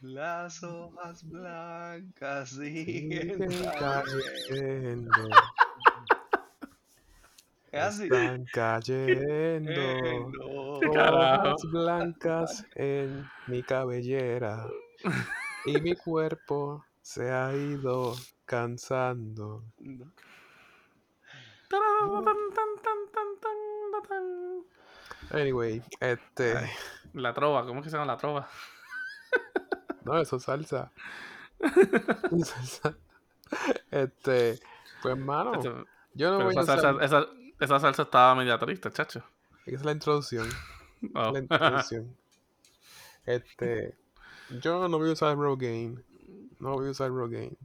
Las hojas blancas siguen cayendo. cayendo. Es así. Están cayendo. Hojas blancas en mi cabellera. Y mi cuerpo se ha ido cansando. No. Tarán, tan, tan, tan, tan, tan, tan. Anyway, este. La trova, ¿cómo es que se llama la trova? No, eso es salsa. Salsa. Este. Pues, mano, Chacho, yo no voy a esa, usar. salsa, esa, esa salsa estaba media triste, chacho. Esa es la introducción. Oh. La introducción. Este. Yo no voy a usar Rogaine. No voy a usar Rogaine.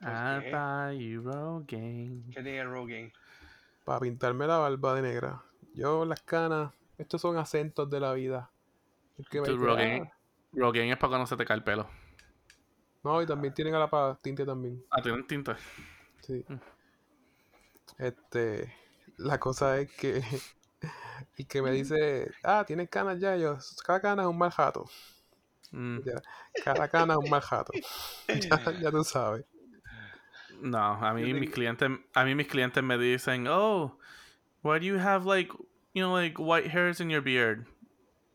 Buy you Rogaine. ¿Qué tiene Rogaine? Para pintarme la barba de negra. Yo, las canas. Estos son acentos de la vida. El que me Rogaine es para cuando se te cae el pelo. No, y también tienen a la para tinte también. Ah, tiene un tinte. Sí. Mm. Este. La cosa es que. Y que me dice, ah, tienes canas ya. Y yo, cada cana es un mal jato. Mm, Ya, Cada cana es un mal jato. ya, ya tú sabes. No, a mí mis clientes, a mí mis clientes me dicen, oh, why do you have like, you know, like white hairs in your beard?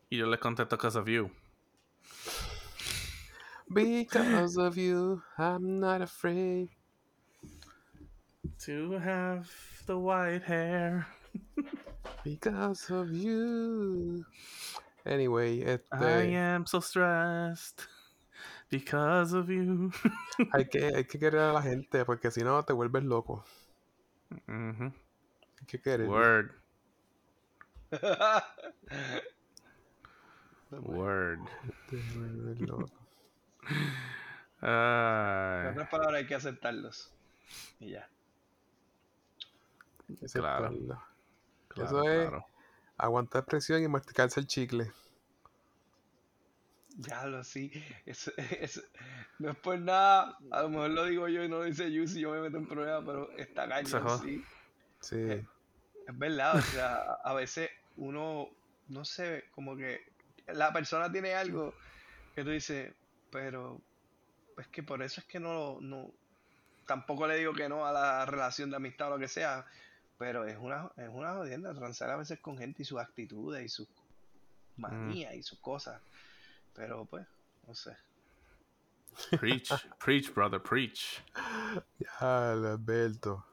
Y yo les contesto, because of you. Because of you, I'm not afraid. To have the white hair. Because of you. Anyway, I am so stressed because of you. hay, que, hay que querer a la gente porque si no te vuelves loco. Mhm. Hay que querer. Word, word. Loco. En otras palabras, hay que aceptarlos. Y ya. Es Claro. claro, Eso es claro. aguantar presión y masticarse el chicle. Ya lo sí. Eso, eso- no es por nada. A lo mejor lo digo yo y no lo dice Yusi. Yo me meto en problemas, pero está cañón, sí. Sí. Eh, Es verdad, o sea, a- a veces uno, no sé, como que la persona tiene algo que tú dices, pero es que por eso es que no, no, tampoco le digo que no a la relación de amistad o lo que sea, pero es una, es una jodienda transar a veces con gente y sus actitudes y sus manías y sus cosas, pero pues, no sé. Preach, preach, brother, preach. Ya, Alberto.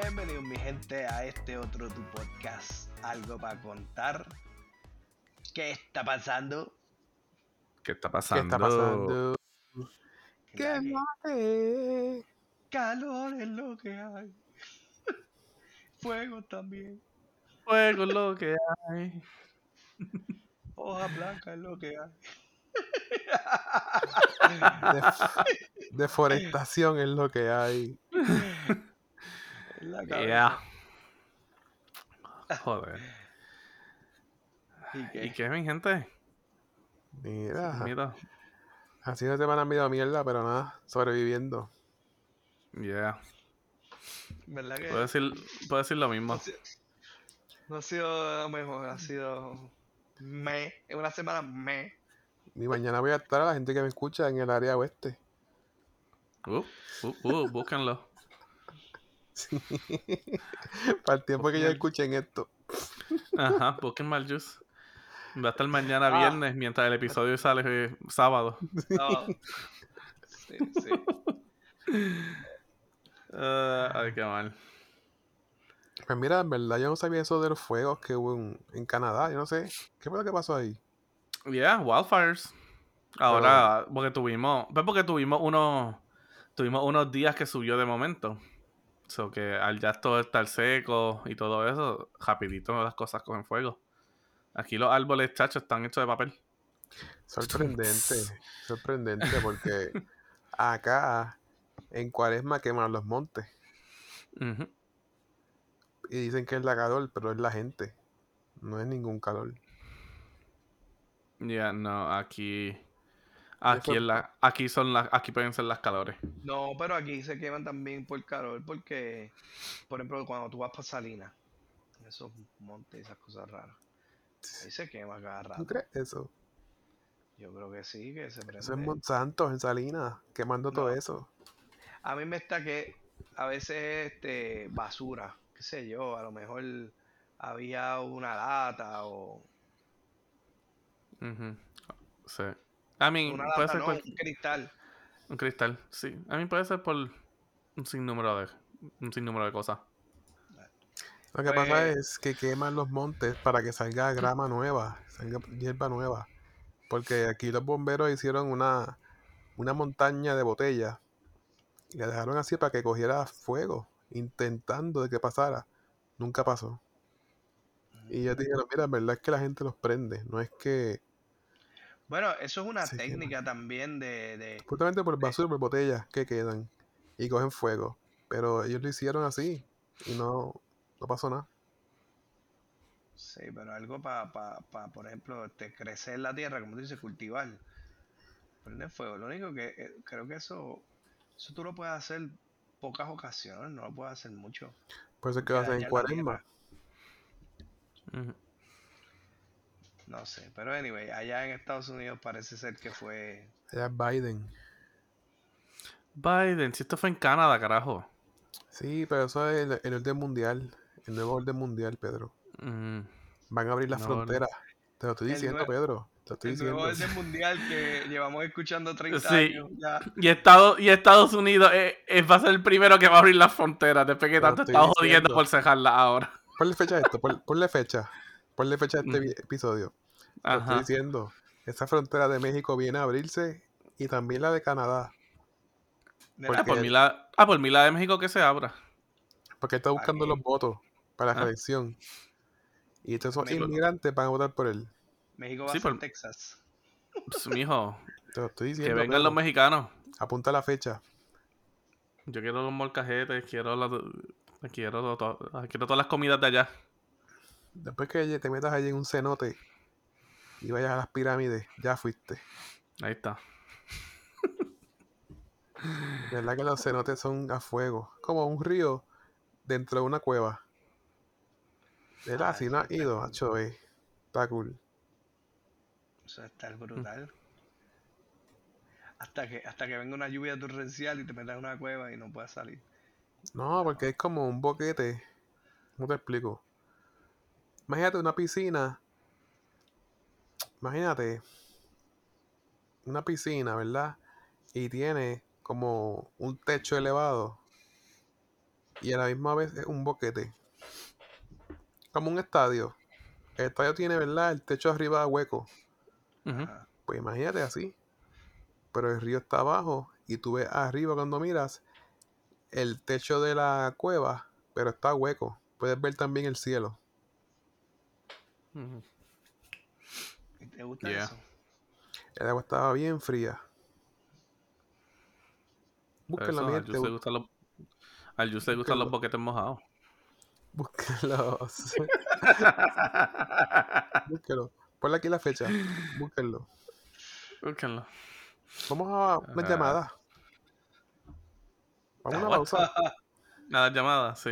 Bienvenidos mi gente a este otro tu podcast, algo para contar. ¿Qué está pasando? ¿Qué está ¿Qué pasando? está pasando? ¿Qué mate? Calor es lo que hay. Fuego también. Fuego es lo que hay. Hoja blanca es lo que hay. Def- deforestación es lo que hay. En la cabeza. Yeah. Joder. ¿Y qué? ¿Y qué, mi gente? Mira, Mira. ha sido una semana medio mierda, pero nada, sobreviviendo. Yeah. ¿Verdad que Puedo decir, puedo decir lo mismo. no, ha sido, no lo mejor? Ha sido me. Es una semana me. Y mañana voy a estar a la gente que me escucha en el área oeste. Uh, uh, uh, búsquenlo. Sí. Para el tiempo que ya escuchen esto. Ajá, mal juice. Va a estar mañana Ah. viernes mientras el episodio sale eh, sábado. Sí, sí. Ah, ay, qué mal. Pues mira, en verdad yo no sabía eso de los fuegos que hubo en, en Canadá. Yo no sé. ¿Qué fue lo que pasó ahí? Yeah, wildfires. Ahora, porque tuvimos, pues porque tuvimos unos, tuvimos unos días que subió de momento. So que al ya todo estar seco y todo eso, rapidito las cosas cogen fuego. Aquí los árboles, chachos, están hechos de papel. Sorprendente, sorprendente, porque acá en Cuaresma queman los montes y dicen que es la calor, pero es la gente, no es ningún calor. Ya, no, aquí. Aquí, en la, aquí son las, aquí pueden ser las calores. No, pero aquí se queman también por calor, porque, por ejemplo, cuando tú vas para Salinas, esos montes y esas cosas raras, ahí se quema cada ¿Tú rato. crees eso? Yo creo que sí, que se prende. Eso es Monsanto en Salinas, quemando todo eso. A mí me está que a veces este basura, qué sé yo, a lo mejor había una lata o Ujú. Sí. A mí, una puede lata, ser no, por un cristal. un cristal, sí. A mí puede ser por un sinnúmero de, un sinnúmero de cosas. Lo que Pues- pasa es que queman los montes para que salga grama nueva, salga hierba nueva. Porque aquí los bomberos hicieron una, una montaña de botellas y la dejaron así para que cogiera fuego, intentando de que pasara. Nunca pasó. Y ellos dijeron, mira, en verdad es que la gente los prende, no es que Bueno, eso es una técnica también de, de- justamente por basura, por botellas que quedan y cogen fuego. Pero ellos lo hicieron así y no, no pasó nada. Sí, pero algo para, pa, pa, por ejemplo, este, crecer la tierra, como tú dices, cultivar. Prender fuego. Lo único que eh, creo que eso, eso tú lo puedes hacer pocas ocasiones, no lo puedes hacer mucho. Por eso es que lo hacen en cuaresma. Ujú. No sé, pero anyway, allá en Estados Unidos parece ser que fue... Allá es Biden. Biden, si esto fue en Canadá, carajo. Sí, pero eso es el, el orden mundial, el nuevo orden mundial, Pedro. Mm, Van a abrir las No, fronteras. Te lo estoy diciendo, Pedro. Te lo estoy El nuevo orden mundial que llevamos escuchando 30 Sí. años ya. Y, Estados, y Estados Unidos eh, eh, va a ser el primero que va a abrir las fronteras después que Te tanto estoy está jodiendo por cejarlas ahora. Ponle fecha a esto, pon- ponle fecha. Ponle fecha a este Mm. episodio. Te lo estoy Ajá. diciendo. Esa frontera de México viene a abrirse y también la de Canadá. Porque- Ah, por mí la, ah, por mí la de México que se abra. Porque está buscando los votos para la Ah. reelección. Y estos son México. inmigrantes van a votar por él. México va Sí, a ser por- Texas. Pues, mijo, Te lo estoy que diciendo. vengan Pedro. los mexicanos. Apunta la fecha. Yo quiero los molcajetes, quiero la, quiero, to- quiero todas las comidas de allá. Después que te metas allí en un cenote y vayas a las pirámides, ya fuiste. Ahí está. De verdad que los cenotes son a fuego. Como un río dentro de una cueva. De verdad, Ah, si sí, no has ido, cool. macho, eh, está cool. Eso está brutal. Hasta que, hasta que venga una lluvia torrencial y te metas en una cueva y no puedas salir. No, porque es como un boquete. ¿Cómo te explico? Imagínate una piscina. Imagínate una piscina, ¿verdad? Y tiene como un techo elevado. Y a la misma vez es un boquete. Como un estadio. El estadio tiene, ¿verdad? El techo arriba hueco. Ajá. Pues imagínate así. Pero el río está abajo y tú ves arriba cuando miras el techo de la cueva, pero está hueco. Puedes ver también el cielo. Ujú. ¿Y ¿Te gusta Yeah. eso? El agua estaba bien fría. Eso, mi al Yus le gustan los, Búsquenlo. boquetes mojados. Búsquenlos. Búsquenlo. Ponle aquí la fecha. Búsquenlo. Búsquenlo. Vamos a una Ah. llamada. Vamos a una pausa. Nada, llamada, sí.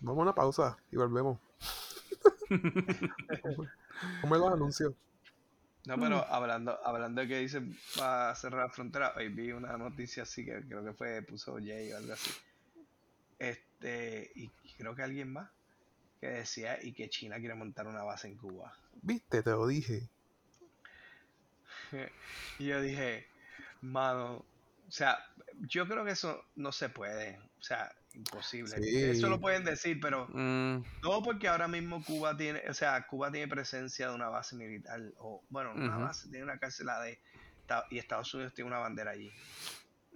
Vamos a una pausa y volvemos. Como los anuncios. No, pero hablando, hablando de que dicen va a cerrar la frontera, hoy vi una noticia así que creo que fue, puso Jay o algo así. Este, y creo que alguien más que decía y que China quiere montar una base en Cuba. Viste, te lo dije. Y yo dije, mano, o sea, yo creo que eso no se puede, o sea, imposible. Eso lo pueden decir, pero Mm, no porque ahora mismo Cuba tiene, o sea, Cuba tiene presencia de una base militar, o bueno, no una base, tiene una cárcel de, y Estados Unidos tiene una bandera allí.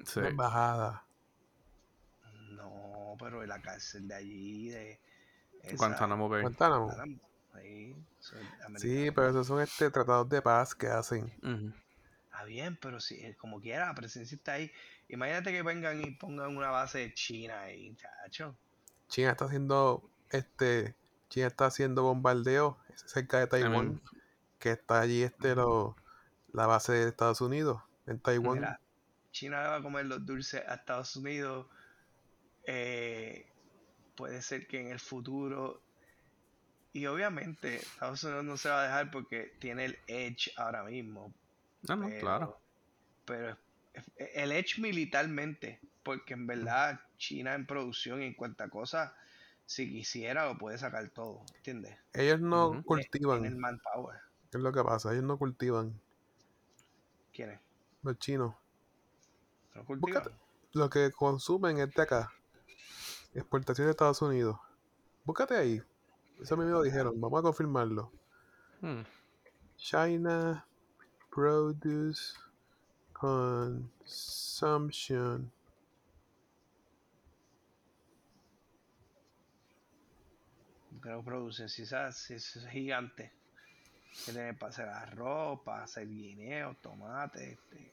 sí. Una embajada. No, pero la cárcel de allí, de esa- Guantánamo Bay. Guantánamo. Sí, pero esos son este tratados de paz que hacen. Ujú. Está bien, pero si eh, como quiera, la presencia está ahí. Imagínate que vengan y pongan una base de China ahí, chacho. China está haciendo este China está haciendo bombardeo cerca de I Taiwán, mean, que está allí este lo, la base de Estados Unidos en Taiwán. Mira, China le va a comer los dulces a Estados Unidos. eh, puede ser que en el futuro. Y obviamente Estados Unidos no se va a dejar porque tiene el edge ahora mismo. No, no, Pero, claro. pero el edge militarmente, porque en verdad China en producción y en cuanta cosa, si quisiera lo puede sacar todo, ¿entiendes? Ellos no cultivan, En el manpower. ¿qué es lo que pasa? Ellos no cultivan, ¿Quién es? los chinos. ¿No cultivan? Búscate. Lo que consumen es de acá. Exportación de Estados Unidos. Búscate ahí. Eso a mí me lo dijeron. Vamos a confirmarlo. Hmm. China Produce Consumption. que si, sabes, si eso es gigante. Que tienen para hacer arroz, para hacer guineo, tomate, este.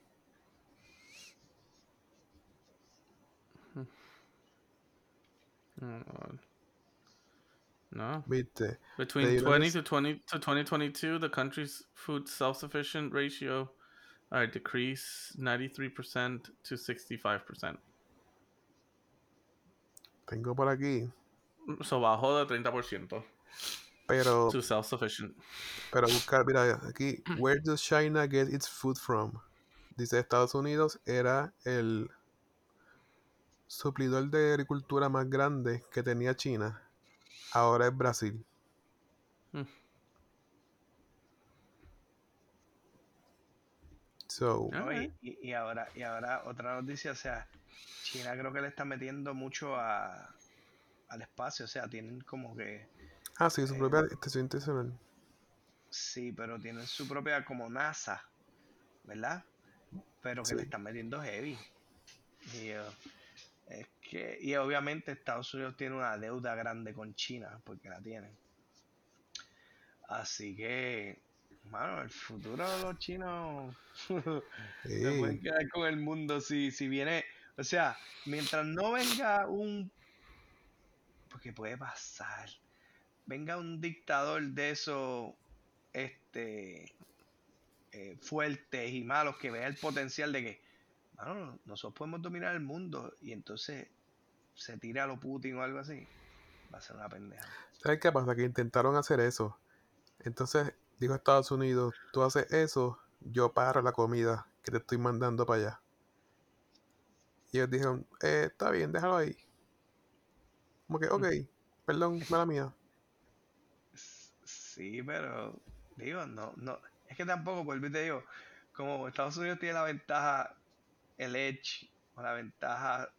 Oh. No. ¿Viste? Between United 20 to 20 to 2022, the country's food self-sufficient ratio uh, decreased 93% to 65%. Tengo por aquí. So bajó de 30% Pero, to self-sufficient. pero buscar, mira, aquí. Where does China get its food from? Dice Estados Unidos era el suplidor de agricultura más grande que tenía China. Ahora es Brasil. Hmm. So. ¿no? Y, ahora, y ahora otra noticia, o sea, China creo que le está metiendo mucho a, al espacio, o sea, tienen como que, ah, sí, su Eh, propia estación internacional. sí, pero tienen su propia como NASA, ¿verdad? Pero que Sí. le están metiendo heavy. Y, es que, y obviamente Estados Unidos tiene una deuda grande con China, porque la tienen. Así que, mano, el futuro de los chinos se pueden quedar con el mundo si, si viene, o sea, mientras no venga un, porque puede pasar, venga un dictador de esos, este, eh, fuertes y malos que vea el potencial de que, mano, nosotros podemos dominar el mundo y entonces se tira a lo Putin o algo así, va a ser una pendeja. ¿Sabes qué pasa? Que intentaron hacer eso. Entonces dijo Estados Unidos, tú haces eso, yo paro la comida que te estoy mandando para allá. Y ellos dijeron, eh, está bien, déjalo ahí. Como que, ok, perdón, mala mía. Sí, pero digo, no, no, es que tampoco, por te digo, como Estados Unidos tiene la ventaja, el edge, o la ventaja,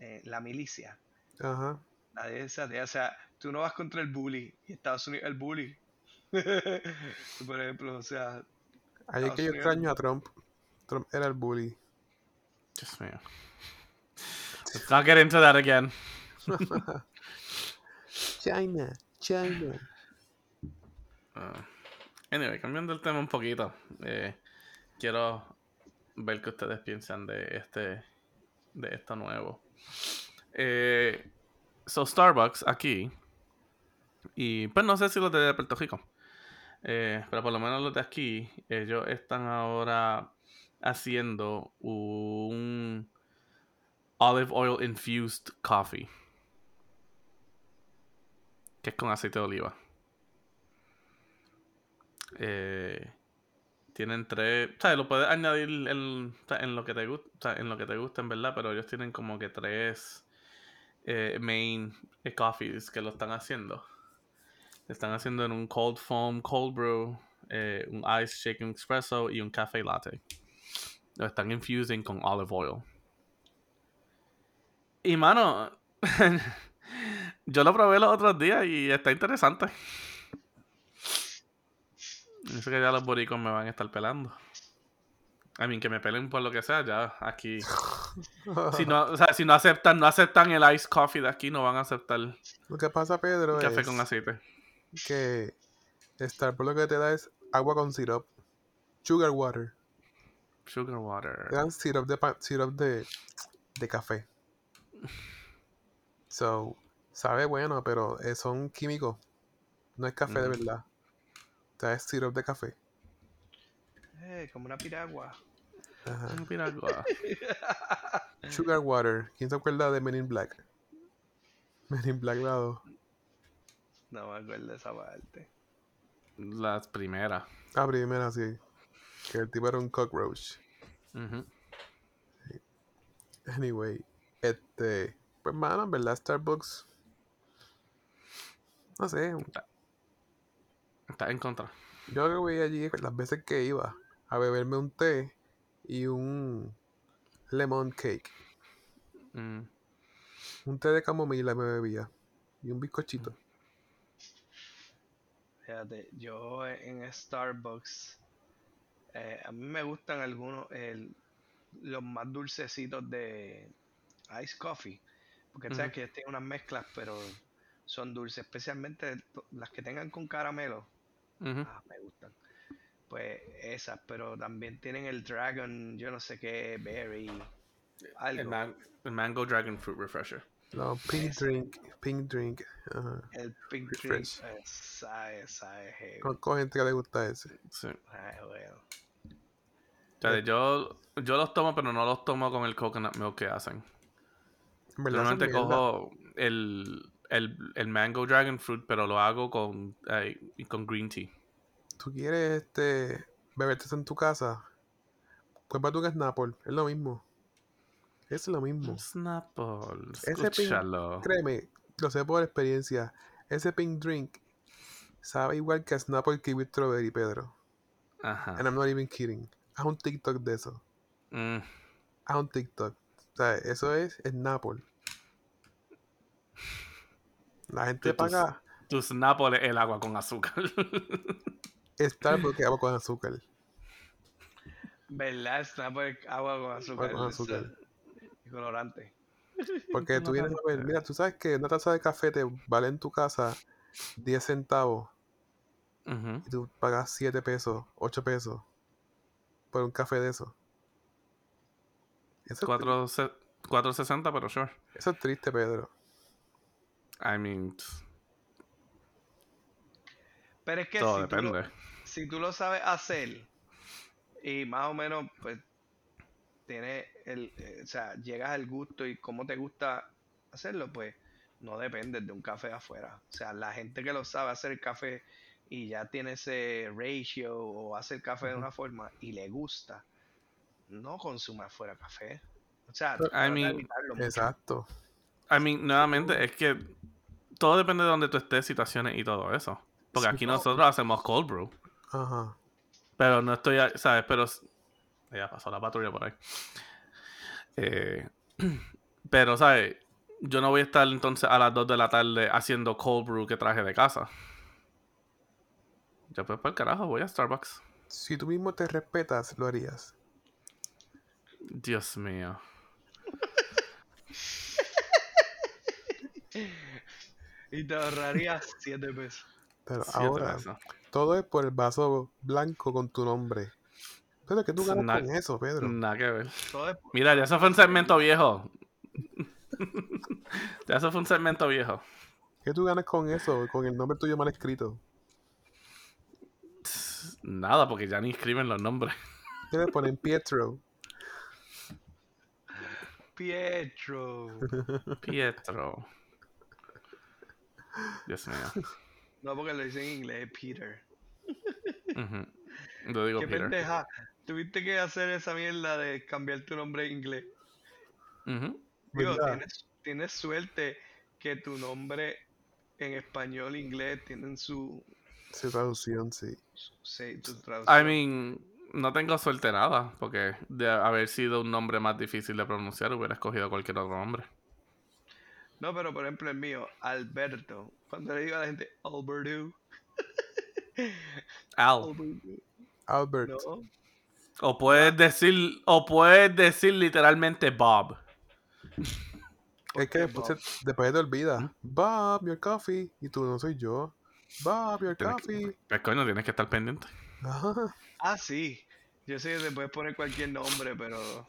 eh, la milicia, Ajá. nadie se atreve, o sea, tú no vas contra el bully, y Estados Unidos el bully. por ejemplo, o sea, Ahí es que yo extraño a Trump. Trump era el bully. Just me. Let's not get into that again. China, China. Uh, anyway, cambiando el tema un poquito. eh, quiero ver qué ustedes piensan de este de esto nuevo. Eh, so Starbucks aquí y pues no sé si los de Puerto Rico, eh, pero por lo menos los de aquí ellos están ahora haciendo un olive oil infused coffee que es con aceite de oliva. Eh, tienen tres. O sea, lo puedes añadir en, en lo que te gusta. en lo que te gusta, en verdad. Pero ellos tienen como que tres eh, main eh, coffees que lo están haciendo. Están haciendo en un cold foam, cold brew, eh, un ice shaken espresso y un café latte. Lo están infusing con olive oil. Y mano, yo lo probé los otros días y está interesante. Sé que ya los boricos me van a estar pelando. A mí, que me pelen por lo que sea, ya aquí. Si no, o sea, si no aceptan, no aceptan el ice coffee de aquí, no van a aceptar Lo que pasa, Pedro, café es con aceite. que Starbucks lo que te da es agua con syrup. Sugar water. Sugar water. Te dan syrup de, syrup de, de café. So, sabe bueno, pero son químicos. No es café de Ujú. verdad. Es syrup de café. Eh, como una piragua. Ajá. Un piragua. Sugar water. ¿Quién se acuerda de Men in Black? Men in Black lado. No me acuerdo de esa parte. Las primeras. Ah, primera sí. Que el tipo era un cockroach. Anyway, este. Pues, mano, en verdad, Starbucks. No sé. Está en contra. Yo lo que voy allí las veces que iba a beberme un té y un lemon cake. Mm. Un té de camomila me bebía. Y un bizcochito. Fíjate, yo en Starbucks, eh, a mí me gustan algunos, el- los más dulcecitos de Ice Coffee. Porque sabes que ellos tienen unas mezclas, pero son dulces, especialmente las que tengan con caramelo. Ah, me gustan. Pues esas, pero también tienen el Dragon, yo no sé qué, Berry, El, algo. man- el Mango Dragon Fruit Refresher. No, pink drink. Pink drink. El Pink Drink, esa, esa es heavy. Conozco gente que le gusta ese. Sí. Ay, bueno. O sea, yo, yo los tomo, pero no los tomo con el coconut milk que hacen. Normalmente cojo el, el, el Mango Dragon Fruit, pero lo hago con, eh, con green tea. Tú quieres este beberte en tu casa. Cómprate un Snapple. Es lo mismo. Es lo mismo. Snapple, Ese. Créeme, lo sé por experiencia. Ese pink drink sabe igual que a Snapple Kiwi Strawberry, Pedro. Ajá. And I'm not even kidding. Haz un TikTok de eso. Mm, Haz un TikTok. O sea, eso es Snapple. La gente tus- paga tu Snapple es el agua con azúcar. Starbucks agua con azúcar. ¿Verdad? Snapple agua con azúcar. con eso- azúcar. y colorante. Porque tú vienes a ver, mira, tú sabes que una taza de café te vale en tu casa 10 centavos y tú pagas 7 pesos, 8 pesos por un café de eso. Eso es, tri- Cuatro se- 460, pero sure. eso es triste, Pedro. I mean, Pero es que todo si tú, lo, depende. si tú lo sabes hacer y más o menos, pues, tiene el, eh, o sea, llegas al gusto y cómo te gusta hacerlo, pues, no dependes de un café afuera. O sea, la gente que lo sabe hacer el café y ya tiene ese ratio o hace el café de una forma y le gusta, no consume afuera café. O sea, de mean. Exacto. I mean, nuevamente, es que todo depende de donde tú estés, situaciones y todo eso. Porque Sí, aquí no. nosotros hacemos cold brew. Ajá. Pero no estoy, ¿sabes? Pero ya pasó la patrulla por ahí. Eh, pero, ¿sabes? Yo no voy a estar entonces a las 2 de la tarde haciendo cold brew que traje de casa. Ya pues para el carajo, voy a Starbucks. Si tú mismo te respetas, lo harías. Dios mío. Y te ahorrarías 7 pesos. Pero Siete ahora, pesos. todo es por el vaso blanco con tu nombre. Pero que tú ganas Na- con eso, Pedro. Nada que ver. Todo es Mira, ya eso fue un segmento viejo. ya eso fue un segmento viejo. ¿Qué tú ganas con eso? Con el nombre tuyo mal escrito. Nada, porque ya ni escriben los nombres. ¿Qué le ponen Pietro? Pietro. Pietro. Dios mío. No, porque lo dice en inglés, Peter. Ujú. Lo digo Qué Peter. pendeja. Tuviste que hacer esa mierda de cambiar tu nombre en inglés. Ujú. Digo, ¿Verdad? tienes, tienes suerte que tu nombre en español e inglés tienen su, Su traducción, sí. sí, su I traducción. mean, no tengo suerte nada, porque de haber sido un nombre más difícil de pronunciar, hubiera escogido cualquier otro nombre. No, pero por ejemplo el mío, Alberto. Cuando le digo a la gente Alberto, Al. Alberto, Albert. no. O puedes decir, o puedes decir literalmente Bob. es que después, Bob? se- después te olvidas. Bob, your coffee. Y tú no soy yo. Bob, your Tienes que- coffee. Pues coño, tienes que estar pendiente. Ajá. Ah, sí. Yo sé que te puedes poner cualquier nombre, pero.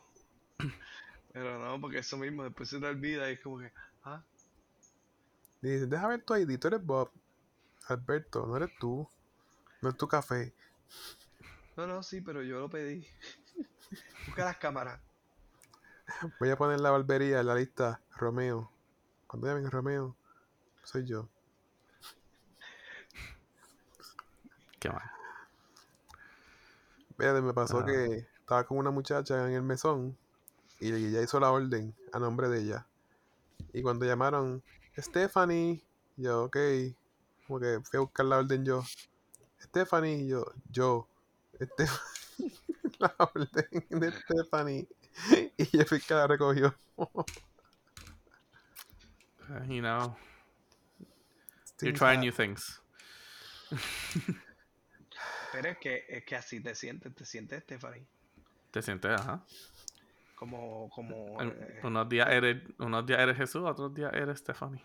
Pero no, porque eso mismo después se te olvida y es como que. Ah, Dice, deja ver tu ID, tú eres Bob. Alberto, no eres tú. No es tu café. no, no, sí, pero yo lo pedí. Busca las cámaras. Voy a poner la barbería en la lista Romeo. Cuando llamen Romeo, soy yo. Qué mal. Fíjate, me pasó Ah. que estaba con una muchacha en el mesón y ella hizo la orden a nombre de ella. Y cuando llamaron, Stephanie, yo, ok, como que fui a buscar la orden yo. Stephanie, yo, yo, Stephanie, la orden de Stephanie. Y yo fui que la recogió. Uh, you know, you're trying new things. Pero es que, es que así te sientes, te sientes, Stephanie. Te sientes, ajá. Como, como. Eh, Unos días eres, unos días eres Jesús, otros días eres Stephanie.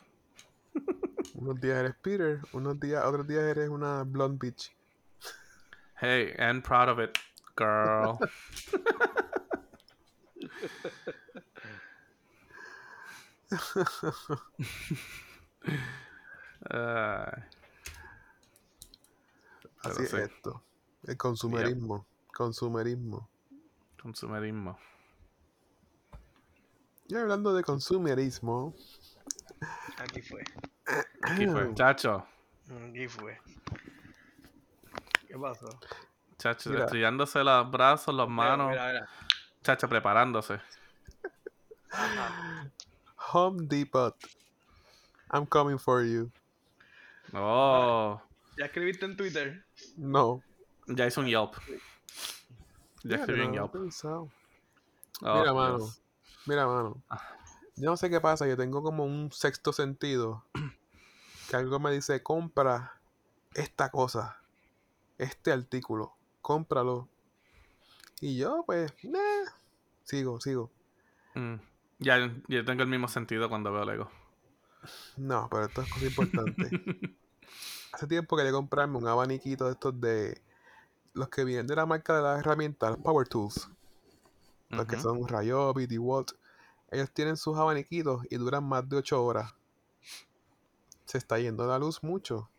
Unos días eres Peter, unos días, otros días eres una blonde bitch. Hey, and proud of it, girl. Ay, Así es sí. esto. El consumerismo. Consumerismo. consumerismo. Y hablando de consumerismo, aquí fue. Aquí fue. Chacho. Aquí fue. ¿Qué pasó? Chacho, Mira. estrellándose los brazos, las manos. Mira, mira. Chacho, preparándose. Ajá. Home Depot. I'm coming for you. Oh, ¿Ya escribiste en Twitter? No. ya hizo un Yelp. Ya escribí lo Yelp. Oh, Mira, mano. Dios. Mira, mano. Ah. Yo no sé qué pasa, yo tengo como un sexto sentido. Que algo me dice, compra esta cosa. Este artículo. Cómpralo. Y yo, pues, nah. Sigo, sigo. Mm. Ya, yo tengo el mismo sentido cuando veo Lego. No, pero esto es cosa importante. Hace tiempo quería comprarme un abaniquito de estos de los que vienen de la marca de las herramientas, los Power Tools. Los que son Ryobi, DeWalt. Ellos tienen sus abaniquitos y duran más de 8 horas. Se está yendo la luz mucho.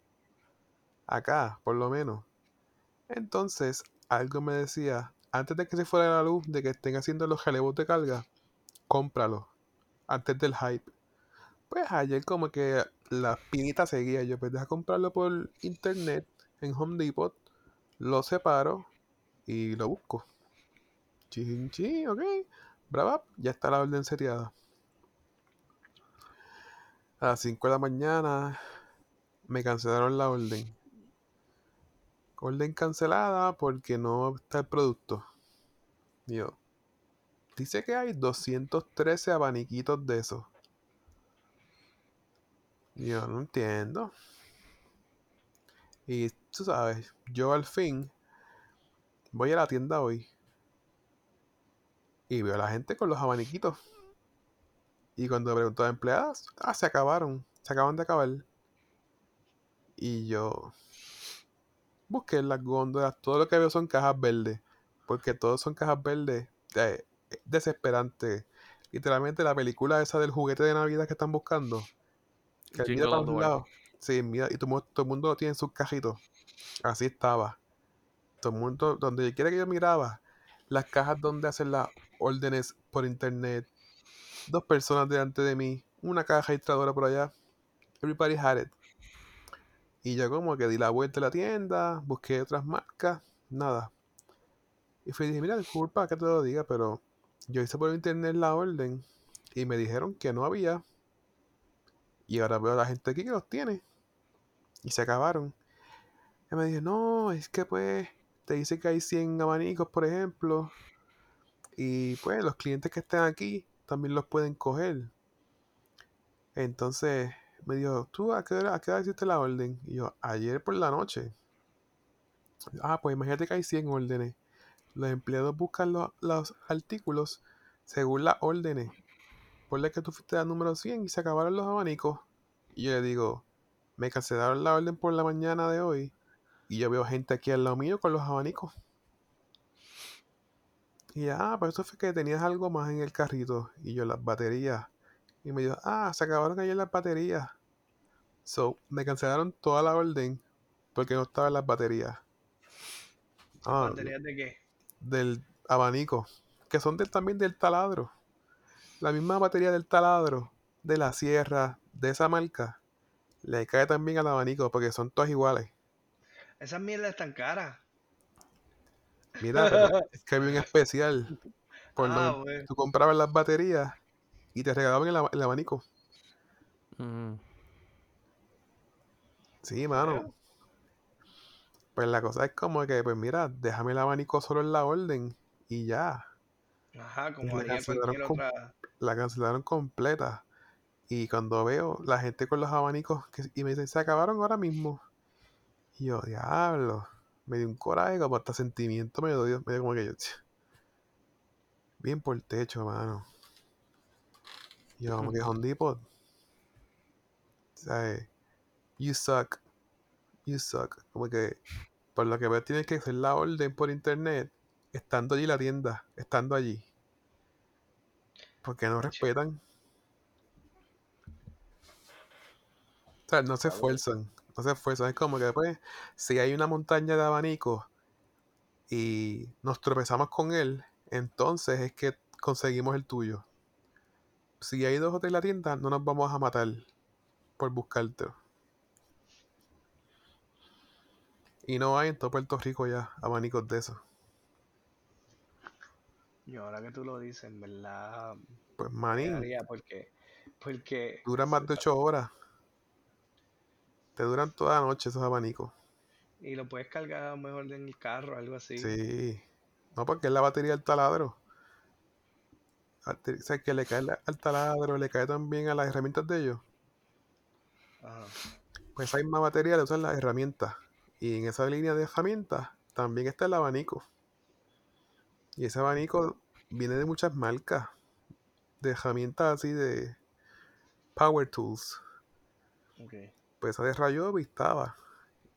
Acá, por lo menos. Entonces, algo me decía, antes de que se fuera la luz, de que estén haciendo los relevos de carga, cómpralo. Antes del hype. Pues ayer como que la pinita seguía. Yo pues deja comprarlo por internet en Home Depot. Lo separo y lo busco. Chin, ok. Brava, ya está la orden seriada. A las 5 de la mañana me cancelaron la orden. Orden cancelada porque no está el producto. Yo, dice que hay 213 abaniquitos de esos. Yo no entiendo. Y tú sabes, yo al fin voy a la tienda hoy y veo a la gente con los abaniquitos. Y cuando pregunto a empleadas, ah, se acabaron, se acaban de acabar. Y yo busqué en las góndolas, todo lo que veo son cajas verdes, porque todos son cajas verdes. eh, desesperante. Literalmente la película esa del juguete de Navidad que están buscando. Que mira para un lado. Sí, mira, y todo, todo el mundo lo tiene en sus cajitos. Así estaba. Todo el mundo, donde quiera que yo miraba, las cajas donde hacen las órdenes por internet, dos personas delante de mí, una caja registradora por allá. Everybody had it. Y yo como que di la vuelta a la tienda, busqué otras marcas, nada. Y fui y dije, mira, disculpa que te lo diga, pero yo hice por internet la orden y me dijeron que no había. Y ahora veo a la gente aquí que los tiene. Y se acabaron. Y me dije, no, es que pues te dice que hay 100 abanicos, por ejemplo. Y pues los clientes que estén aquí también los pueden coger. Entonces me dijo, ¿tú a qué hora, a qué hora hiciste la orden? Y yo, ayer por la noche. Ah, pues imagínate que hay 100 órdenes. Los empleados buscan lo- los artículos según las órdenes. Ponle que tú fuiste al número 100 y se acabaron los abanicos. Y yo le digo, me cancelaron la orden por la mañana de hoy y yo veo gente aquí al lado mío con los abanicos. Y ya, ah, por eso fue que tenías algo más en el carrito. Y yo, las baterías. Y me dijo, ah, se acabaron ayer las baterías. So, me cancelaron toda la orden porque no estaban las baterías. Ah, ¿Baterías de qué? del abanico, que son del- también del taladro. La misma batería del taladro, de la sierra, de esa marca, le cae también al abanico porque son todas iguales. Esas mierdas están caras. Mira, es que había un especial. Por Ah, bueno. tú comprabas las baterías y te regalaban el, el abanico. Mm. Sí, mano. Pues la cosa es como que, pues mira, déjame el abanico solo en la orden y ya. Ajá, como haría cancelaron otra. La cancelaron completa. Y cuando veo la gente con los abanicos que, y me dicen, se acabaron ahora mismo. Y yo, diablo. Me dio un coraje, como hasta sentimiento me dio, me dio como que yo. Bien por el techo, mano. Y yo, como que Home Depot. ¿Sabes? You suck. You suck. Como que, por lo que veo, tienes que hacer la orden por internet, estando allí la tienda, estando allí. Porque no respetan. O sea, no se esfuerzan. No se esfuerzan. Es como que después, si hay una montaña de abanicos y nos tropezamos con él, entonces es que conseguimos el tuyo. Si hay dos o tres en la tienda, no nos vamos a matar por buscarte. Y no hay en todo Puerto Rico ya abanicos de esos. Y ahora que tú lo dices, en verdad. Pues daría porque. Porque. duran más de 8 horas. Te duran toda la noche esos abanicos. Y lo puedes cargar a lo mejor en el carro, algo así. Sí. No, porque es la batería del taladro. O sea, que le cae al taladro, le cae también a las herramientas de ellos. Ajá. Pues esa misma batería le usan las herramientas. Y en esa línea de herramientas también está el abanico. Y ese abanico viene de muchas marcas. De herramientas así de Power Tools. Ok. Pues esa de Rayobi estaba.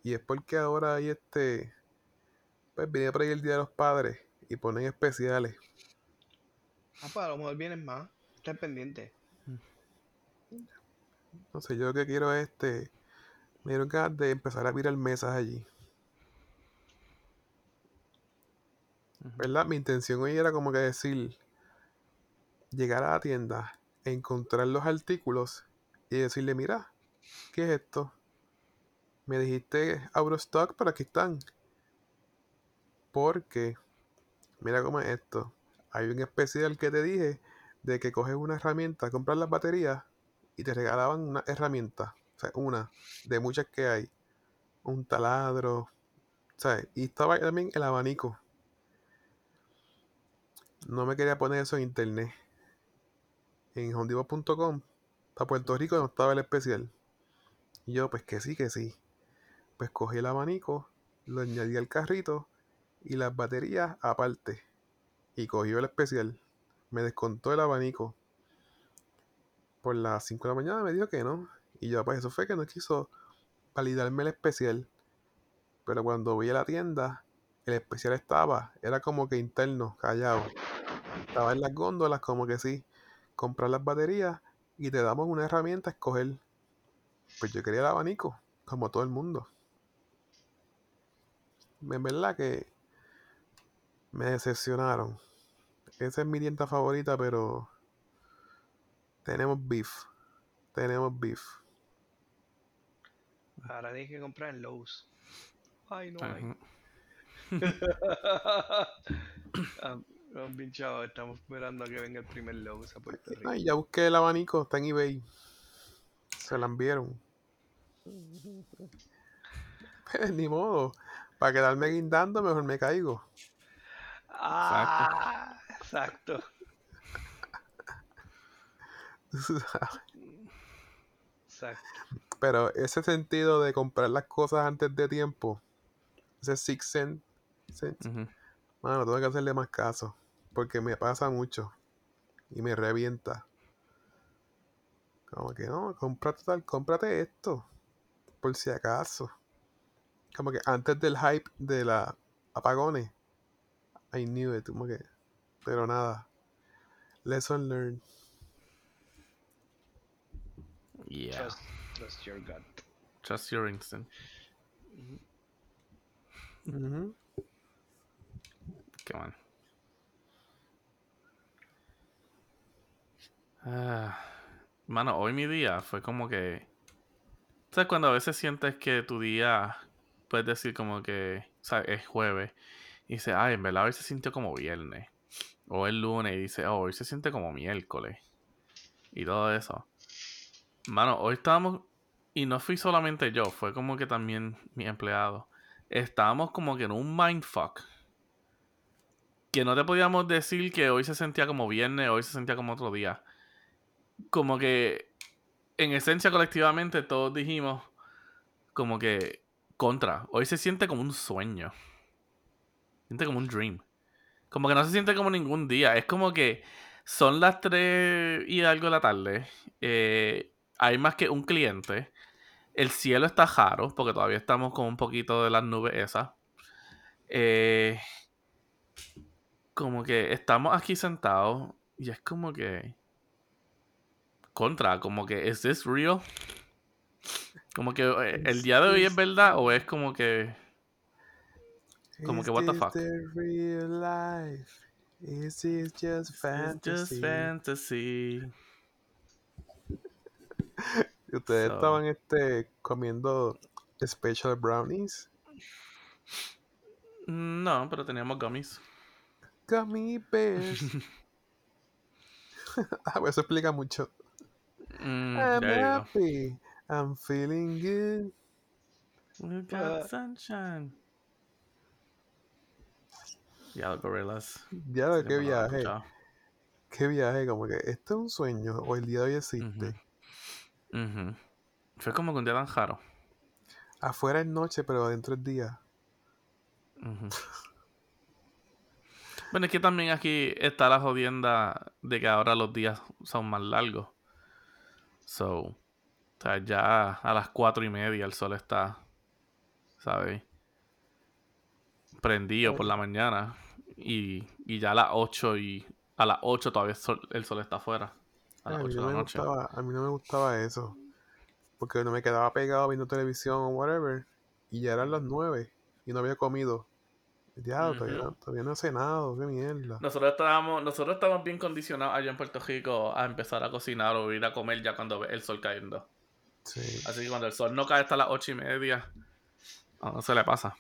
Y es porque ahora hay este. Pues viene por ahí el Día de los Padres. Y ponen especiales. Ah, pues a lo mejor vienen más. Estén pendiente. No sé, yo lo que quiero es este. Me dieron ganas de empezar a virar mesas allí. ¿Verdad? Mi intención hoy era como que decir. Llegar a la tienda, encontrar los artículos y decirle, mira, ¿qué es esto? Me dijiste out of stock, pero aquí están. Porque, mira cómo es esto. Hay un especial que te dije de que coges una herramienta, compras las baterías y te regalaban una herramienta. O sea, una de muchas que hay. Un taladro. ¿Sabes? Y estaba también el abanico. No me quería poner eso en internet. En hondipot.com para Puerto Rico no estaba el especial. Y yo, pues que sí, que sí. Pues cogí el abanico, lo añadí al carrito y las baterías aparte. Y cogió el especial. Me descontó el abanico. Por las 5 de la mañana me dijo que no. Y yo, pues eso fue que no quiso validarme el especial. Pero cuando vi a la tienda, el especial estaba, era como que interno, callado. Estaba en las góndolas, como que sí, comprar las baterías y te damos una herramienta a escoger. Pues yo quería el abanico, como todo el mundo. En verdad que me decepcionaron. Esa es mi tienda favorita, pero tenemos beef. Tenemos beef. Ahora tienes que comprar en Lowe's. Ay, no hay. Ah, chavo, estamos esperando a que venga el primer Lowe's a Puerto Rico. Ay, ya busqué el abanico, está en eBay. Se la enviaron. Pues, ni modo. Para quedarme guindando, mejor me caigo. Ah, exacto. Exacto. Pero ese sentido de comprar las cosas antes de tiempo, ese six cent, mano, tengo que hacerle más caso. Porque me pasa mucho. Y me revienta. Como que no, cómprate tal, cómprate esto. por si acaso. Como que antes del hype de la apagones, I knew it, como que, pero nada. Lesson learned. Yeah. Trust, trust your gut. Trust your instinct. Ujú. Qué bueno. Ah, mano, hoy mi día fue como que. ¿Sabes cuando a veces sientes que tu día puedes decir como que o sea, es jueves y dices, ay, en verdad hoy se sintió como viernes? O el lunes y dices, oh, hoy se siente como miércoles. Y todo eso. Mano, hoy estábamos. Y no fui solamente yo, fue como que también mi empleado. Estábamos como que en un mindfuck que no te podíamos decir que hoy se sentía como viernes, hoy se sentía como otro día. Como que en esencia colectivamente todos dijimos como que contra, hoy se siente como un sueño. Se siente como un dream. Como que no se siente como ningún día. Es como que son las 3 y algo de la tarde. eh, hay más que un cliente. El cielo está raro porque todavía estamos con un poquito de las nubes esas. Eh, como que estamos aquí sentados y es como que contra, como que ¿is this real? Como que eh, el día de hoy es verdad o es como que Como que, what the fuck? real life? Is this just it's fantasy? just fantasy. Y ustedes So- estaban este comiendo special brownies. No, pero teníamos gummies. Gummy bears. ah, eso explica mucho. Mm, I'm go. happy. I'm feeling good. We got Uh, sunshine. Ya, los gorillas. Ya, lo han viaje. Qué viaje, como que esto es un sueño o el día de hoy existe. Ujú. Fue como que un día tan raro. Afuera es noche, pero adentro es día. Ujú. Bueno, es que también aquí está la jodienda de que ahora los días son más largos. So, o sea, ya a las cuatro y media el sol está, ¿sabes? Prendido por la mañana. Y, y ya a las 8 y a las 8 todavía el sol, el sol está afuera. A las a, mí 8 no de la me noche. gustaba, a mí no me gustaba eso. Porque no me quedaba pegado viendo televisión o whatever. Y ya eran las nueve y no había comido. Ya, todavía, no- todavía no he cenado, qué mierda. Nosotros estábamos, nosotros estábamos bien condicionados allá en Puerto Rico a empezar a cocinar o ir a comer ya cuando ve el sol cayendo. Sí. Así que cuando el sol no cae hasta las ocho y media, a uno se le pasa.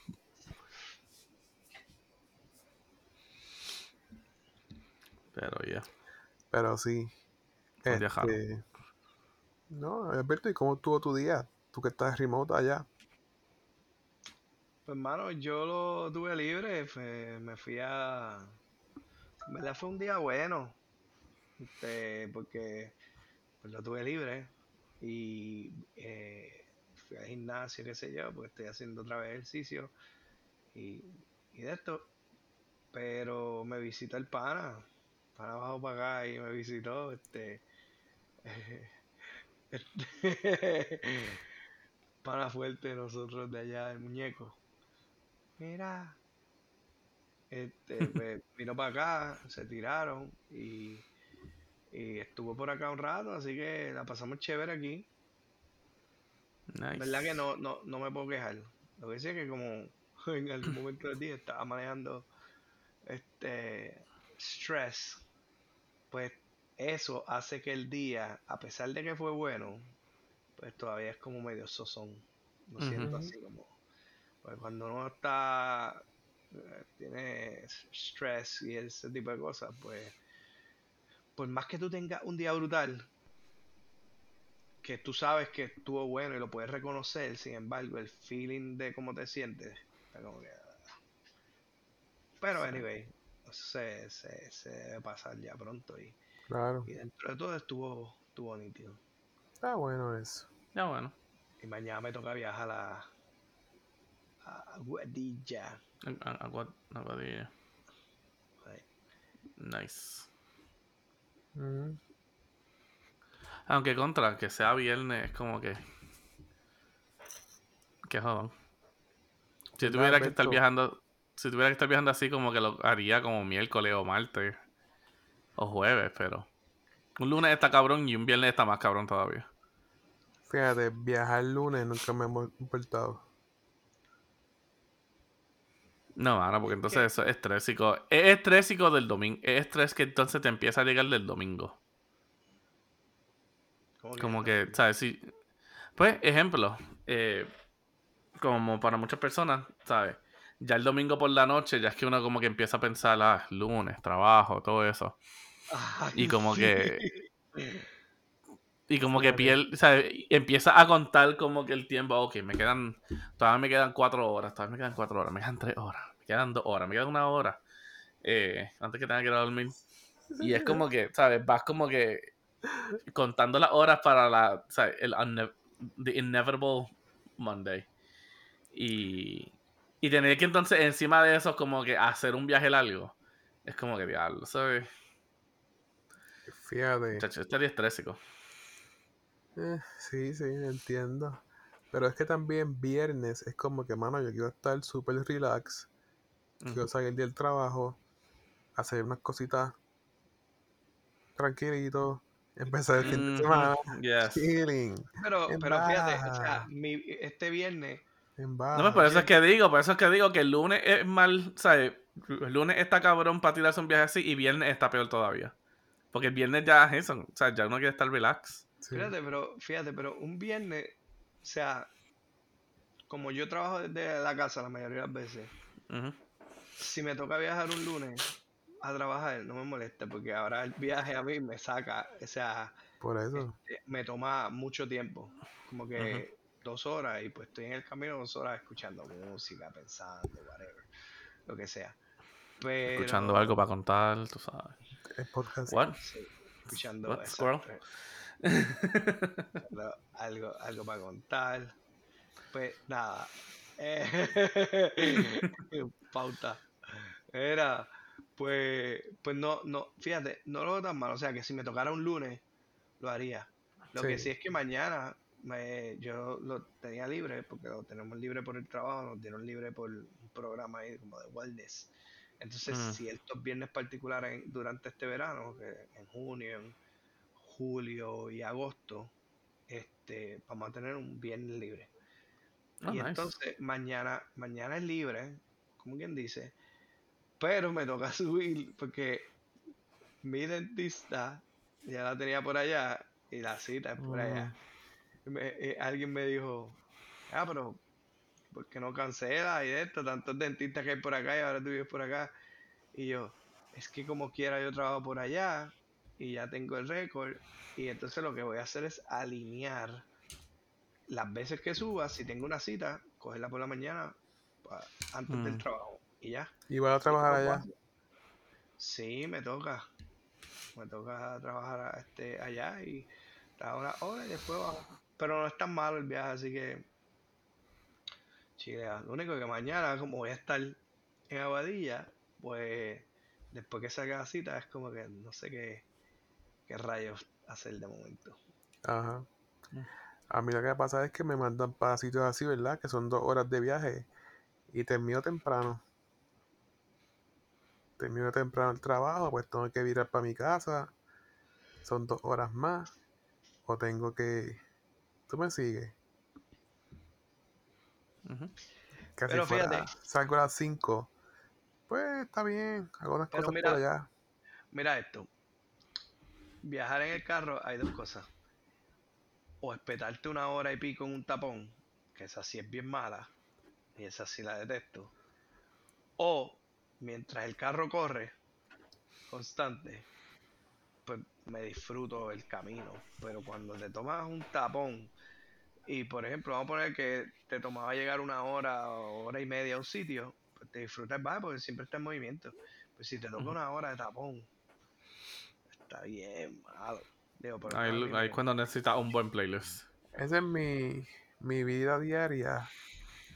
Pero ya. Pero sí. Este, no, Alberto, ¿y cómo estuvo tu día? Tú que estás remote allá. Pues hermano, yo lo tuve libre, me fui a... En verdad fue un día bueno, este, porque pues lo tuve libre y eh, fui al gimnasio, qué sé yo, porque estoy haciendo otra vez ejercicio y, y de esto, pero me visitó el pana, pana bajó para acá y me visitó, este, este, pana fuerte nosotros de allá, el muñeco. Mira, este, pues, vino para acá, se tiraron y, y estuvo por acá un rato, así que la pasamos chévere aquí. Nice. verdad que no, no, no me puedo quejar. Lo que sí es que como en algún momento del día estaba manejando este stress, pues eso hace que el día, a pesar de que fue bueno, pues todavía es como medio sosón. Lo siento así como. Pues cuando uno está eh, tiene stress y ese tipo de cosas, pues por más que tú tengas un día brutal, que tú sabes que estuvo bueno y lo puedes reconocer, sin embargo, el feeling de cómo te sientes, está como que... Pero, anyway, eso se, se, se debe pasar ya pronto y, Claro. y dentro de todo estuvo, estuvo nítido. Está bueno eso. Ya bueno. Y mañana me toca viajar a, a Aguadilla. Aguadilla. Nice. Ujú. Aunque contra, que sea viernes, es como que. Qué jodón. Si ¿Verdad, tuviera que estar viajando, si tuviera que estar viajando así, como que lo haría como miércoles o martes o jueves, pero un lunes está cabrón y un viernes está más cabrón todavía. Fíjate, viajar lunes nunca me hemos importado. No, mano, porque entonces eso es estrésico. Es estrésico del domingo. Es estrés que entonces te empieza a llegar del domingo. Como que, ¿sabes? Sí. Pues, ejemplo, eh, como para muchas personas, ¿sabes? Ya el domingo por la noche, ya es que uno como que empieza a pensar, ah, lunes, trabajo, todo eso. Ay, Y como sí. que- Y como que piel, ¿sabes? Empieza a contar como que el tiempo, ok, me quedan, todavía me quedan cuatro horas, todavía me quedan cuatro horas, me quedan tres horas, quedan dos horas, me queda una hora, eh, antes que tenga que ir a dormir. Y es como que, ¿sabes? Vas como que contando las horas para la, ¿sabes? El the inevitable Monday. Y, y tener que entonces encima de eso como que hacer un viaje largo. Es como que diablo, ¿sabes? Fíjate. Chacho, estaría estrésico. Eh, sí, sí, entiendo. Pero es que también viernes es como que, mano, yo quiero estar súper relax. Quiero Ujú. salir del trabajo, hacer unas cositas tranquilito, empezar el fin de Ujú, semana, yes. chilling, Pero, En pero fíjate, o sea, mi, este viernes, en No, baja. pues por eso es que digo, por eso es que digo que el lunes es mal, ¿sabes? El lunes está cabrón para tirarse un viaje así y viernes está peor todavía. Porque el viernes ya es eso, o sea, ya uno quiere estar relax. Sí. fíjate, pero, fíjate, pero un viernes, o sea, como yo trabajo desde la casa la mayoría de las veces, Ujú. Si me toca viajar un lunes a trabajar, no me molesta, porque ahora el viaje a mí me saca, o sea, Por eso. eh, me toma mucho tiempo, como que dos horas, y pues estoy en el camino dos horas escuchando música, pensando, whatever, lo que sea. Pero, Escuchando algo para contar, tú sabes. Es podcast. What? Sí, escuchando What, algo, algo para contar. Pues nada. eh, pauta. Era, pues, pues no, no, fíjate, no lo veo tan mal. O sea que si me tocara un lunes, lo haría. Lo que Sí. es que mañana me, yo lo tenía libre, porque lo tenemos libre por el trabajo, nos dieron libre por un programa ahí como de wellness. Entonces, Mm. si estos viernes particulares durante este verano, que en junio, en julio y agosto, este, vamos a tener un viernes libre. Oh, y nice. entonces mañana, mañana es libre, como quien dice, pero me toca subir porque mi dentista ya la tenía por allá y la cita es por allá. Mm. Me- eh, alguien me dijo, ah, pero ¿por qué no cancela y esto? Tantos dentistas que hay por acá y ahora tú vives por acá. Y yo, es que como quiera yo trabajo por allá y ya tengo el récord. Y entonces lo que voy a hacer es alinear las veces que suba, si tengo una cita, cogerla por la mañana antes del Mm. trabajo y ya. Y vas a trabajar allá. Sí, me toca. Me toca trabajar este, allá y trabajo una hora y después bajo. Pero no es tan malo el viaje, así que. Chilea. Lo único que mañana, como voy a estar en Aguadilla, pues después que salga la cita, es como que no sé qué, qué rayos hacer de momento. Ajá. A mí lo que pasa es que me mandan para sitios así, ¿verdad? Que son dos horas de viaje y termino temprano. Termino temprano el trabajo, pues tengo que virar para mi casa. Son dos horas más. O tengo que... ¿Tú me sigues? Casi Pero fuera, fíjate. salgo a las 5. Pues está bien, hago unas Pero cosas mira, por allá. Mira esto. Viajar en el carro hay dos cosas. O espetarte una hora y pico en un tapón, que esa sí es bien mala, y esa sí la detesto. O mientras el carro corre constante, pues me disfruto el camino. Pero cuando te tomas un tapón, y por ejemplo, vamos a poner que te tomaba llegar una hora o hora y media a un sitio, pues te disfrutas más porque siempre está en movimiento. Pues si te toca una hora de tapón, está bien malo. Digo, pero Ahí, es cuando necesitas un buen playlist. Esa es mi, mi vida diaria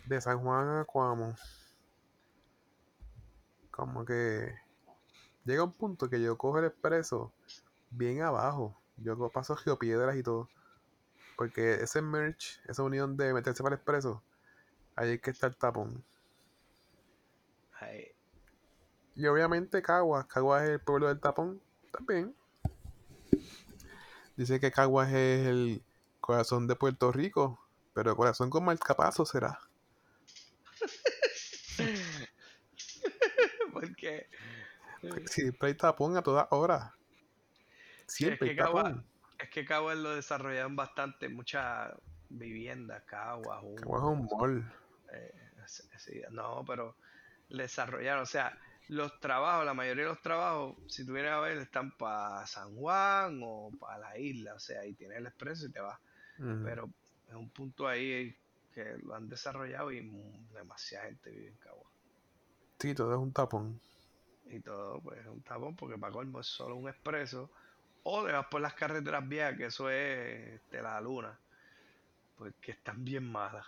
de San Juan a Cuamo. Como que llega un punto que yo cojo el expreso bien abajo. Yo paso geopiedras y todo. Porque ese merch, esa unión de meterse para el expreso, Ahí es que está el tapón. Ahí. Y obviamente Caguas. Caguas es el pueblo del tapón. También. Dice que Caguas es el corazón de Puerto Rico. Pero corazón con marcapaso será. Porque Siempre hay tapón a todas horas. Sí, es Siempre hay que tapón. es que Caguas lo desarrollaron bastante, muchas viviendas, Caguas, un- Caguas es un mall. eh, sí, sí, no, pero desarrollaron, o sea, los trabajos, la mayoría de los trabajos, si tú vienes a ver, están para San Juan o para la isla, o sea, ahí tienes el expreso y te vas. Pero es un punto ahí que lo han desarrollado y demasiada gente vive en Caguas. Sí, todo es un tapón. Y todo, pues es un tapón porque para colmo es solo un expreso. O te vas por las carreteras viejas, que eso es de la luna, pues que están bien malas.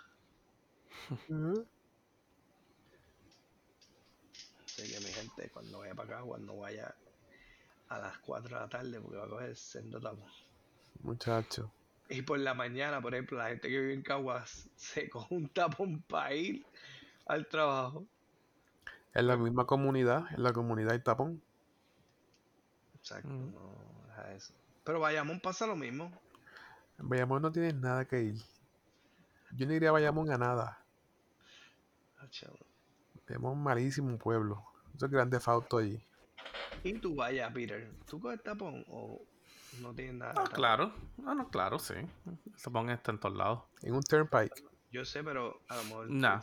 Así que mi gente, cuando vaya para acá, cuando vaya a las 4 de la tarde, porque va a coger sendo tapón. Muchacho. Y por la mañana, por ejemplo, la gente que vive en Caguas se coge un tapón para ir al trabajo. En la misma comunidad, en la comunidad hay tapón. Exacto, Mm. no deja eso. Pero Bayamón pasa lo mismo. En Bayamón no tienes nada que ir. Yo no iría a Bayamón a nada. Ah, chavo. Bayamón malísimo pueblo. Eso es grande fausto allí. Y tú vaya, Peter, ¿tú coges tapón o no tienes nada? Ah, claro. Ah, no, claro, sí. El tapón está en todos lados. En un turnpike. Yo sé, pero a lo mejor. Nah.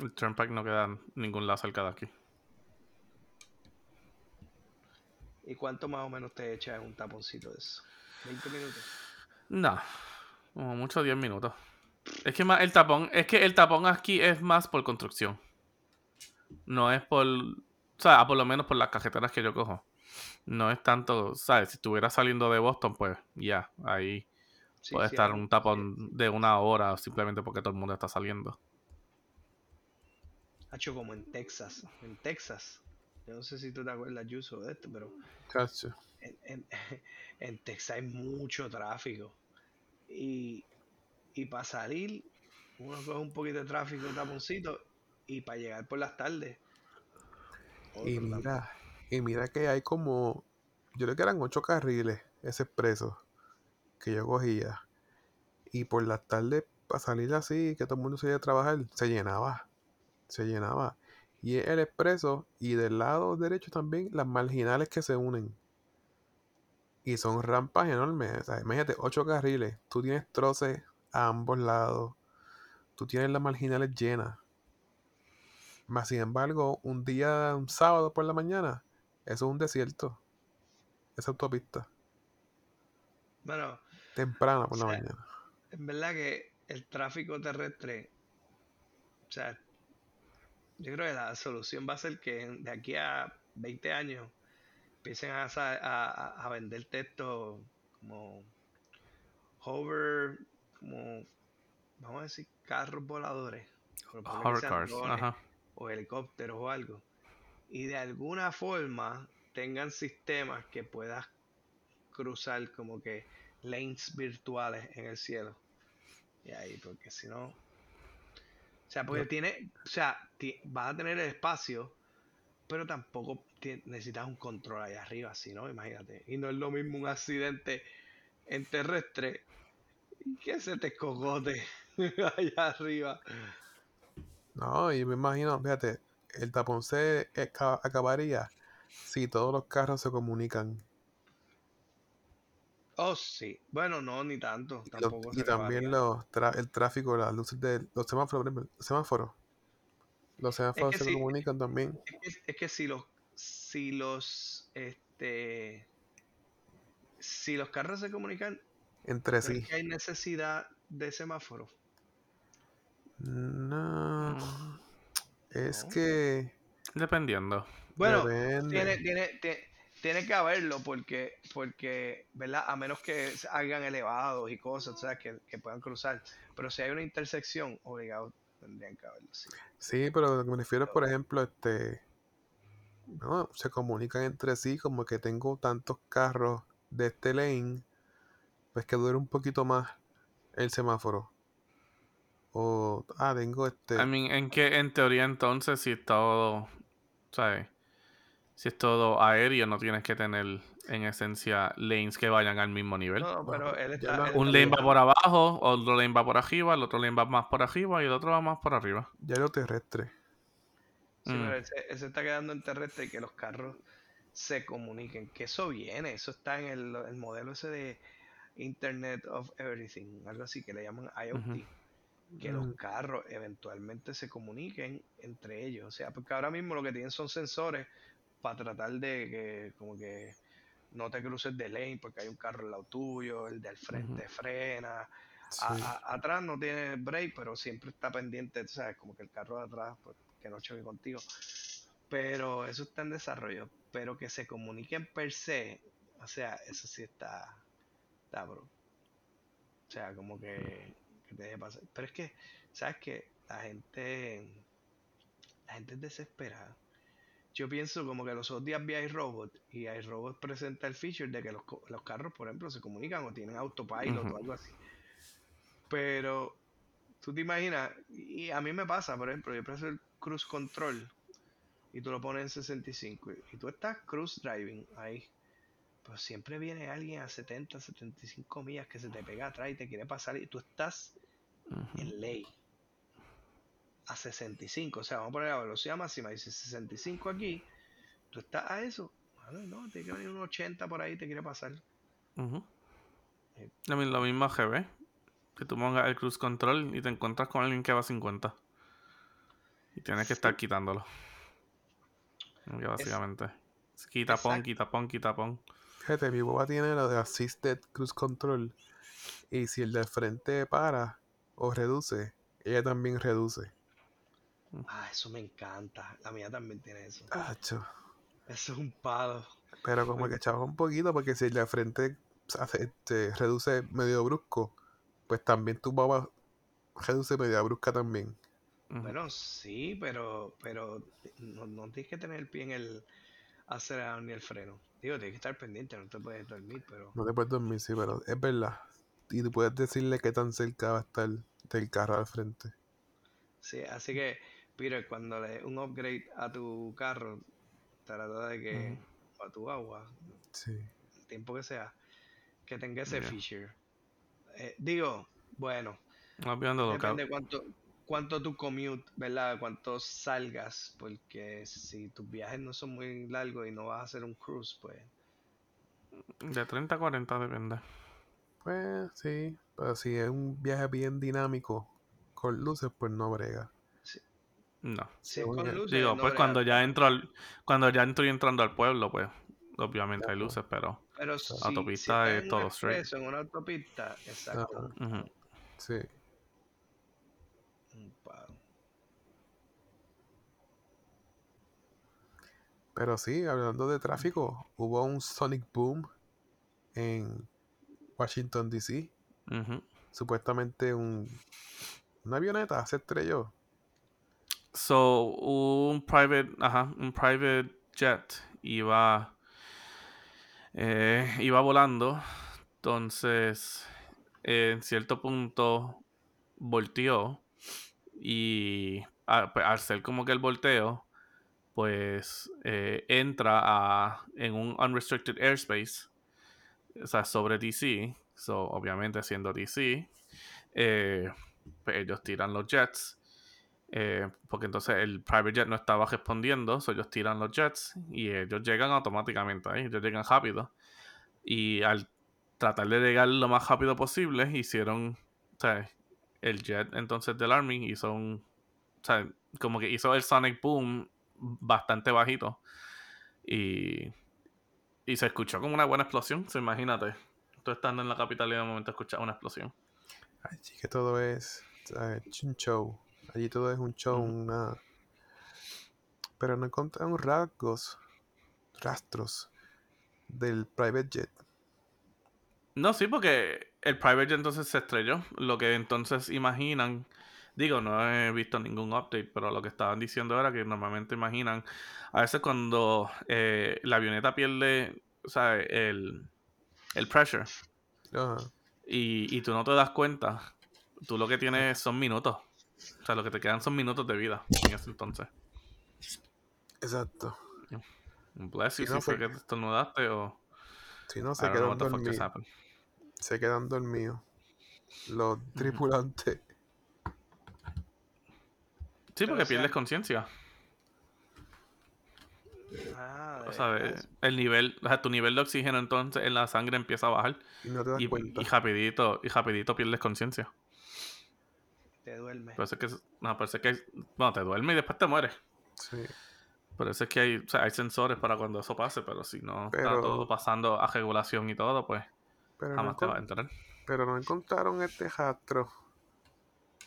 El Turnpike no queda ningún lado cerca de aquí. ¿Y cuánto más o menos te echas en un taponcito de eso? ¿20 minutos? No. Como mucho 10 minutos. Es que más el tapón, es que el tapón aquí es más por construcción. No es por. O sea, por lo menos por las cajeteras que yo cojo. No es tanto, ¿sabes? Si estuviera saliendo de Boston, pues ya, ahí Sí, puede sí, estar un tapón de una hora simplemente porque todo el mundo está saliendo. Hacho como en Texas. En Texas. Yo no sé si tú te acuerdas, Yuso, de esto, pero Chacho. en, en, en Texas hay mucho tráfico. Y, y para salir, uno coge un poquito de tráfico, un taponcito, y para llegar por las tardes. Y otro mira, y mira que hay como, yo creo que eran ocho carriles ese expreso que yo cogía. Y por las tardes, para salir así, que todo el mundo se iba a trabajar, se llenaba. Se llenaba. Y el expreso, y del lado derecho también, las marginales que se unen. Y son rampas enormes. O imagínate, ocho carriles. Tú tienes troces a ambos lados. Tú tienes las marginales llenas. Más sin embargo, un día, un sábado por la mañana, eso es un desierto. Esa autopista. Bueno, Temprana por la O sea, mañana. en verdad que el tráfico terrestre, o sea, yo creo que la solución va a ser que de aquí a 20 años empiecen a, a, a- vender textos como hover, como, vamos a decir, carros voladores. drones ajá. o helicópteros o algo. Y de alguna forma tengan sistemas que puedas cruzar como que lanes virtuales en el cielo. Y ahí, porque si no. O sea, porque tiene. O sea, vas a tener el espacio, pero tampoco necesitas un control allá arriba, si no, imagínate. Y no es lo mismo un accidente en terrestre que se te cogote allá arriba. No, y me imagino, fíjate, el tapón se aca- acabaría si todos los carros se comunican. Oh, sí. Bueno, no, ni tanto. Y, los- Tampoco y también los tra- el tráfico, las luces de los semáforos, por ejemplo, semáforos. Los semáforos que se sí. comunican también. Es que, es que si los si los este si los carros se comunican Entre ¿crees sí. que hay necesidad de semáforo No, Mm, es No. que Dependiendo. bueno depende. tiene, tiene, te- tiene que haberlo porque porque verdad a menos que se hagan elevados y cosas o sea que, que puedan cruzar pero si hay una intersección obligado tendrían que haberlo sí. Sí, pero lo que me refiero es, por ejemplo, este, no, se comunican entre sí, como que tengo tantos carros de este lane, pues que dure un poquito más el semáforo. O, ah, tengo este. I mean, en que en teoría entonces si todo, ¿sabes? Si es todo aéreo no tienes que tener en esencia lanes que vayan al mismo nivel. No, pero él está. él Un lane va por abajo, otro lane va por arriba, el otro lane va más por arriba y el otro va más por arriba. Ya lo terrestre. Sí, Mm. pero él se, él se está quedando en terrestre y que los carros se comuniquen. Que eso viene, eso está en el, el modelo ese de Internet of Everything, algo así que le llaman IoT. Que los Mm. carros eventualmente se comuniquen entre ellos. O sea, porque ahora mismo lo que tienen son sensores para tratar de que, como que no te cruces de lane porque hay un carro al lado tuyo, el del frente frena. Sí. A- a- atrás no tiene break, pero siempre está pendiente, tú sabes, como que el carro de atrás, pues, que no choque contigo. Pero eso está en desarrollo. Pero que se comuniquen per se, o sea, eso sí está, está bro. O sea, como que, que te deje pasar. Pero es que, ¿sabes qué? La gente, la gente es desesperada. Yo pienso como que los otros días vi iRobot y iRobot presenta el feature de que los, los carros, por ejemplo, se comunican o tienen autopilot o algo así. Pero tú te imaginas, y a mí me pasa, por ejemplo, yo preso el cruise control y tú lo pones en 65 y, y tú estás cruise driving ahí. Pero siempre viene alguien a 70, 75 millas que se te pega atrás y te quiere pasar y tú estás en ley a 65. O sea, vamos a poner la velocidad máxima. Dice 65 aquí. Tú estás a eso. Bueno, no, tiene que venir un 80 por ahí te quiere pasar. Eh. Mi- Lo mismo GB. Que tú pongas el cruise control y te encuentras con alguien que va a 50. Y tienes que estar quitándolo. Que básicamente. Quita pon, quita pon, quita pon. Fíjate, mi boba tiene lo de Assisted Cruise Control. Y si el de frente para o reduce, ella también reduce. Ah, eso me encanta. La mía también tiene eso. Acho. Eso es un palo. Pero como que chavos un poquito, porque si de frente hace- este, reduce medio brusco, pues también tu boba reduce medio brusca también. Bueno, sí, pero, pero no, no tienes que tener el pie en el acelerador ni el freno. Digo, tienes que estar pendiente, no te puedes dormir, pero No te puedes dormir, sí, pero es verdad. Y tú puedes decirle qué tan cerca va a estar del carro al frente. sí, así que, Peter, cuando le un upgrade a tu carro, trata de que, o a tu agua, Sí. el tiempo que sea, que tenga ese feature. Eh, digo, bueno, depende cuánto, cuánto tu commute, ¿verdad? Cuánto salgas, porque si tus viajes no son muy largos y no vas a hacer un cruise, pues De 30 a 40 depende. Pues sí, pero si es un viaje bien dinámico con luces, pues no brega. No. si con luces, Digo, no pues brega. cuando ya entro al, cuando ya estoy entrando al pueblo, pues obviamente hay luces, pero Pero si, autopista si es todo straight. en una autopista, exacto. Sí. Pero sí, hablando de tráfico, hubo un Sonic Boom en Washington DC. Ujú. Supuestamente un una avioneta se estrelló. So, un private, ajá, un private jet iba, eh, iba volando, entonces en cierto punto volteó y pues, al ser como que el volteo, pues eh, entra a, en un unrestricted airspace, o sea, sobre DC, so, obviamente siendo DC, eh, pues ellos tiran los jets eh, porque entonces el private jet no estaba respondiendo, so ellos tiran los jets y ellos llegan automáticamente ahí, ellos llegan rápido. Y al tratar de llegar lo más rápido posible, hicieron, o sea, el jet entonces del Army hizo un, o sea, como que hizo el Sonic Boom bastante bajito. Y, y se escuchó como una buena explosión, so, imagínate. Tú estando en la capital y de momento escuchas una explosión. Ay, sí, que todo es ¿sabes? un show. Allí todo es un show, Ujú. una... Pero no encontraron rasgos, rastros del private jet. No, sí, porque el private jet entonces se estrelló. Lo que entonces imaginan, digo, no he visto ningún update, pero lo que estaban diciendo era que normalmente imaginan, a veces cuando eh, la avioneta pierde, o sea, el, el pressure y, y tú no te das cuenta, tú lo que tienes son minutos. O sea, lo que te quedan son minutos de vida en ese entonces. Exacto. Bless you no, si fue fue- que te estornudaste o. Si no, se quedan dormidos. Se quedan dormidos. Los tripulantes. Sí, Pero, porque pierdes conciencia. Ah, O sea, veras. el nivel, o sea, tu nivel de oxígeno entonces en la sangre empieza a bajar Y no te das y, cuenta. y rapidito, y rapidito pierdes conciencia. Te duerme. Es que, no, es que, bueno, te duermes y después te mueres. Sí. Por eso es que hay, o sea, hay sensores para cuando eso pase, pero si no Pero- está todo pasando a regulación y todo, pues Pero no, jamás te encon- vas a enterar. pero no encontraron este rastro.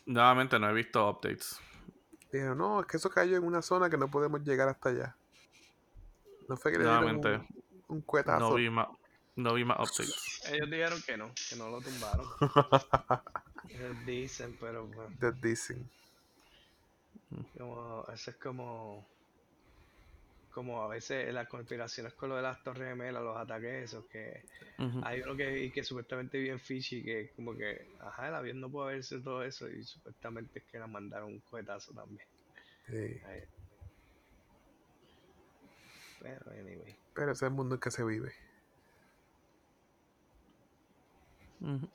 Nuevamente no he visto updates. Dijeron, no, es que eso cayó en una zona que no podemos llegar hasta allá. No fue que le dieron Nuevamente, un, un cuetazo. no vi más, no vi más updates. Ellos dijeron que no, que no lo tumbaron. Dicen, pero pues, That dicen. como, eso es como como a veces las conspiraciones con lo de las torres gemelas, los ataques esos, que hay uno que, que supuestamente bien fishy, que como que, ajá, el avión no puede verse todo eso, y supuestamente es que la mandaron un cohetazo también. Sí. Ahí. Pero, anyway. Pero ese es el mundo en que se vive. Ujú.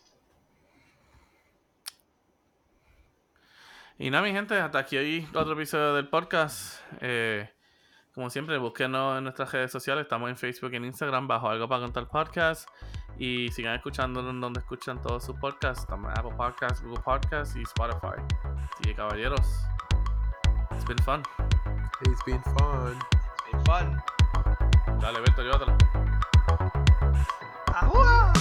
Y nada, mi gente, hasta aquí hoy otro episodio del podcast. Eh, como siempre, búsquenos en nuestras redes sociales. Estamos en Facebook y en Instagram bajo algo para contar podcast. Y sigan escuchándonos donde escuchan todos sus podcasts. También Apple Podcasts, Google Podcasts y Spotify. Así que caballeros, it's been fun. It's been fun. It's been fun. Dale, Beto, llévatelo. ¡Ajua!